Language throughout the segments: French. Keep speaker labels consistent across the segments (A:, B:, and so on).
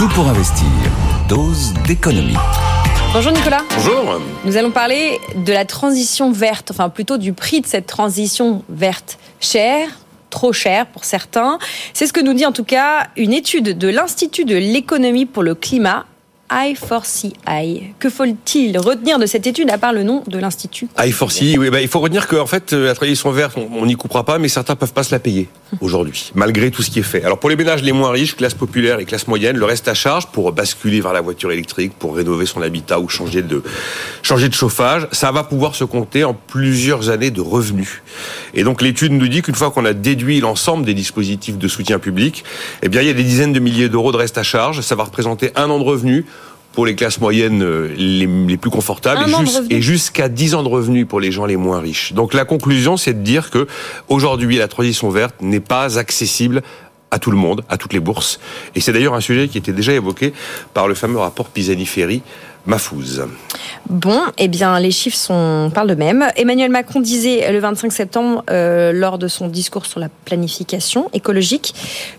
A: Tout pour investir. Dose d'économie.
B: Bonjour Nicolas.
C: Bonjour.
B: Nous allons parler de la transition verte, enfin plutôt du prix de cette transition verte. Cher, trop cher pour certains. C'est ce que nous dit en tout cas une étude de l'Institut de l'économie pour le climat I4CI. Que faut-il retenir de cette étude à part le nom de l'institut
C: I4CI, oui, bah, il faut retenir qu'en fait, la transition verte, on n'y coupera pas, mais certains peuvent pas se la payer aujourd'hui, malgré tout ce qui est fait. Alors pour les ménages les moins riches, classe populaire et classe moyenne, le reste à charge pour basculer vers la voiture électrique, pour rénover son habitat ou changer de changer de chauffage, ça va pouvoir se compter en plusieurs années de revenus. Et donc l'étude nous dit qu'une fois qu'on a déduit l'ensemble des dispositifs de soutien public, eh bien il y a des dizaines de milliers d'euros de reste à charge. Ça va représenter un an de revenus pour les classes moyennes euh, les, plus confortables et, jusqu'à 10 ans de revenus pour les gens les moins riches. Donc la conclusion, c'est de dire que aujourd'hui, la transition verte n'est pas accessible à tout le monde, à toutes les bourses. Et c'est d'ailleurs un sujet qui était déjà évoqué par le fameux rapport Pisani-Ferry, Mafouze.
B: Bon, eh bien, les chiffres sont, parlent de même. Emmanuel Macron disait le 25 septembre, euh, lors de son discours sur la planification écologique,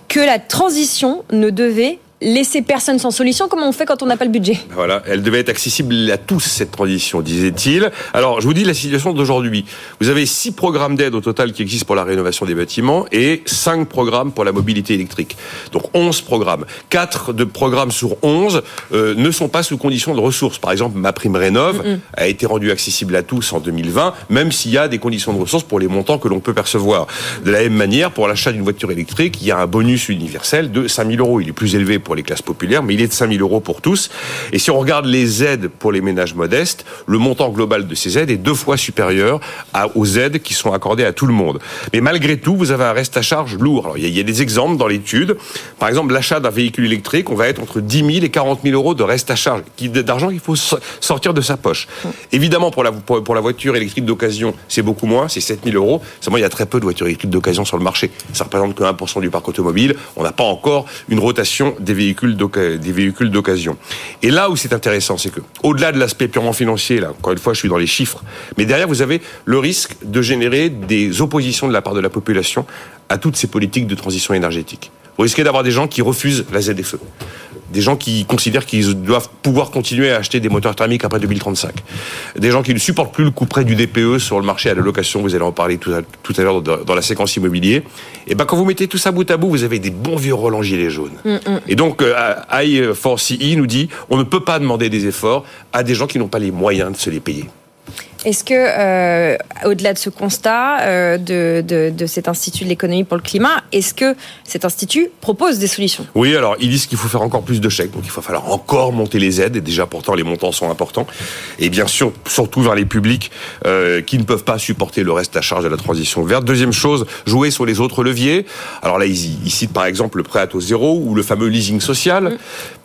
B: que la transition ne devait laisser personne sans solution. Comment on fait quand on n'a pas le budget
C: Voilà, elle devait être accessible à tous, cette transition, disait-il. Alors, je vous dis la situation d'aujourd'hui. Vous avez six programmes d'aide au total qui existent pour la rénovation des bâtiments et cinq programmes pour la mobilité électrique. Donc, onze programmes. Quatre de programmes sur onze euh, ne sont pas sous condition de ressources. Par exemple, ma prime rénov a été rendue accessible à tous en 2020, même s'il y a des conditions de ressources pour les montants que l'on peut percevoir. De la même manière, pour l'achat d'une voiture électrique, il y a un bonus universel de 5000 euros. Il est plus élevé pour les classes populaires, mais il est de 5 000 euros pour tous. Et si on regarde les aides pour les ménages modestes, le montant global de ces aides est deux fois supérieur aux aides qui sont accordées à tout le monde. Mais malgré tout, vous avez un reste à charge lourd. Alors, il y a des exemples dans l'étude. Par exemple, l'achat d'un véhicule électrique, on va être entre 10 000 et 40 000 euros de reste à charge, d'argent qu'il faut sortir de sa poche. Évidemment, pour la, pour, la voiture électrique d'occasion, c'est beaucoup moins, c'est 7 000 euros. Seulement, il y a très peu de voitures électriques d'occasion sur le marché. Ça représente que 1% du parc automobile. On n'a pas encore une rotation des véhicules des véhicules d'occasion. Et là où c'est intéressant, c'est que au-delà de l'aspect purement financier, là, encore une fois, je suis dans les chiffres, mais derrière vous avez le risque de générer des oppositions de la part de la population à toutes ces politiques de transition énergétique. Vous risquez d'avoir des gens qui refusent la ZFE des gens qui considèrent qu'ils doivent pouvoir continuer à acheter des moteurs thermiques après 2035, des gens qui ne supportent plus le coût près du DPE sur le marché à la location, vous allez en parler tout à, l'heure dans la séquence immobilier, et ben quand vous mettez tout ça bout à bout, vous avez des bons vieux Roland Gilets jaunes. Mm, mm. Et donc euh, I4CE nous dit, on ne peut pas demander des efforts à des gens qui n'ont pas les moyens de se les payer.
B: Est-ce que, euh, au-delà de ce constat euh, de, cet Institut de l'économie pour le climat, est-ce que cet institut propose des solutions?
C: Oui, alors ils disent qu'il faut faire encore plus de chèques, donc il va falloir encore monter les aides, et déjà pourtant les montants sont importants, et bien sûr, surtout vers les publics euh, qui ne peuvent pas supporter le reste à charge de la transition verte. Deuxième chose, jouer sur les autres leviers. Alors là, ils, citent par exemple le prêt à taux zéro ou le fameux leasing social mm.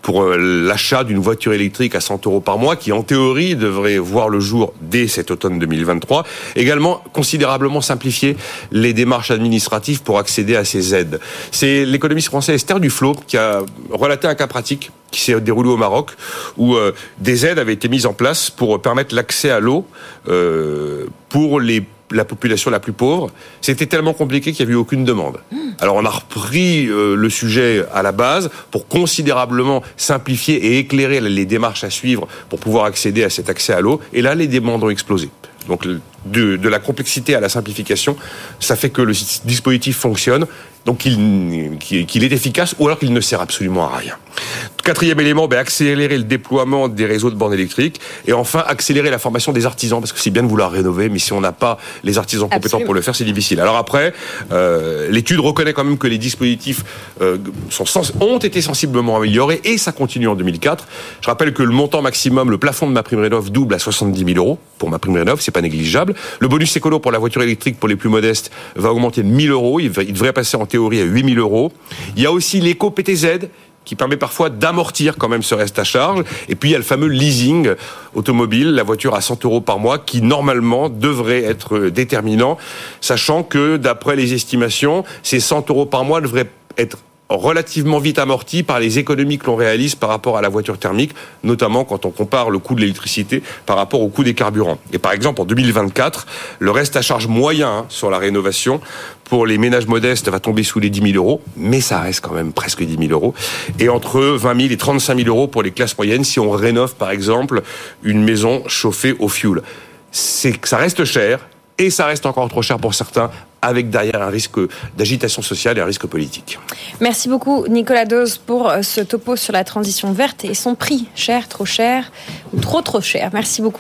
C: Pour l'achat d'une voiture électrique à 100 euros par mois, qui en théorie devrait voir le jour dès cette automne 2023. Également, considérablement simplifier les démarches administratives pour accéder à ces aides. C'est l'économiste français Esther Duflo qui a relaté un cas pratique qui s'est déroulé au Maroc, où euh, des aides avaient été mises en place pour permettre l'accès à l'eau euh, pour les la population la plus pauvre, c'était tellement compliqué qu'il n'y a eu aucune demande. Hmm. Alors on a repris euh, le sujet à la base pour considérablement simplifier et éclairer les démarches à suivre pour pouvoir accéder à cet accès à l'eau. Et là, les demandes ont explosé. Donc de, de, la complexité à la simplification, ça fait que le dispositif fonctionne, donc qu'il est efficace ou alors qu'il ne sert absolument à rien. Quatrième élément, ben, accélérer le déploiement des réseaux de bornes électriques. Et enfin, accélérer la formation des artisans, parce que c'est bien de vouloir rénover, mais si on n'a pas les artisans compétents pour le faire, c'est difficile. Alors après, euh, l'étude reconnaît quand même que les dispositifs euh, sont ont été sensiblement améliorés, et ça continue en 2004. Je rappelle que le montant maximum, le plafond de ma prime rénov double à 70 000 euros pour ma prime rénov, c'est pas négligeable. Le bonus écolo pour la voiture électrique pour les plus modestes va augmenter de 1000 euros. Il, il devrait passer en théorie à 8000 euros. Il y a aussi l'éco-PTZ qui permet parfois d'amortir quand même ce reste à charge. Et puis il y a le fameux leasing automobile, la voiture à 100 euros par mois, qui normalement devrait être déterminant, sachant que d'après les estimations, ces 100 euros par mois devraient être relativement vite amorti par les économies que l'on réalise par rapport à la voiture thermique, notamment quand on compare le coût de l'électricité par rapport au coût des carburants. Et par exemple, en 2024, le reste à charge moyen hein, sur la rénovation pour les ménages modestes va tomber sous les 10 000 euros, mais ça reste quand même presque 10 000 euros. Et entre 20 000 et 35 000 euros pour les classes moyennes si on rénove par exemple une maison chauffée au fioul. C'est ça reste cher, et ça reste encore trop cher pour certains, avec derrière un risque d'agitation sociale et un risque politique.
B: Merci beaucoup Nicolas Dose pour euh, ce topo sur la transition verte et son prix, cher, trop cher ou trop trop cher. Merci beaucoup.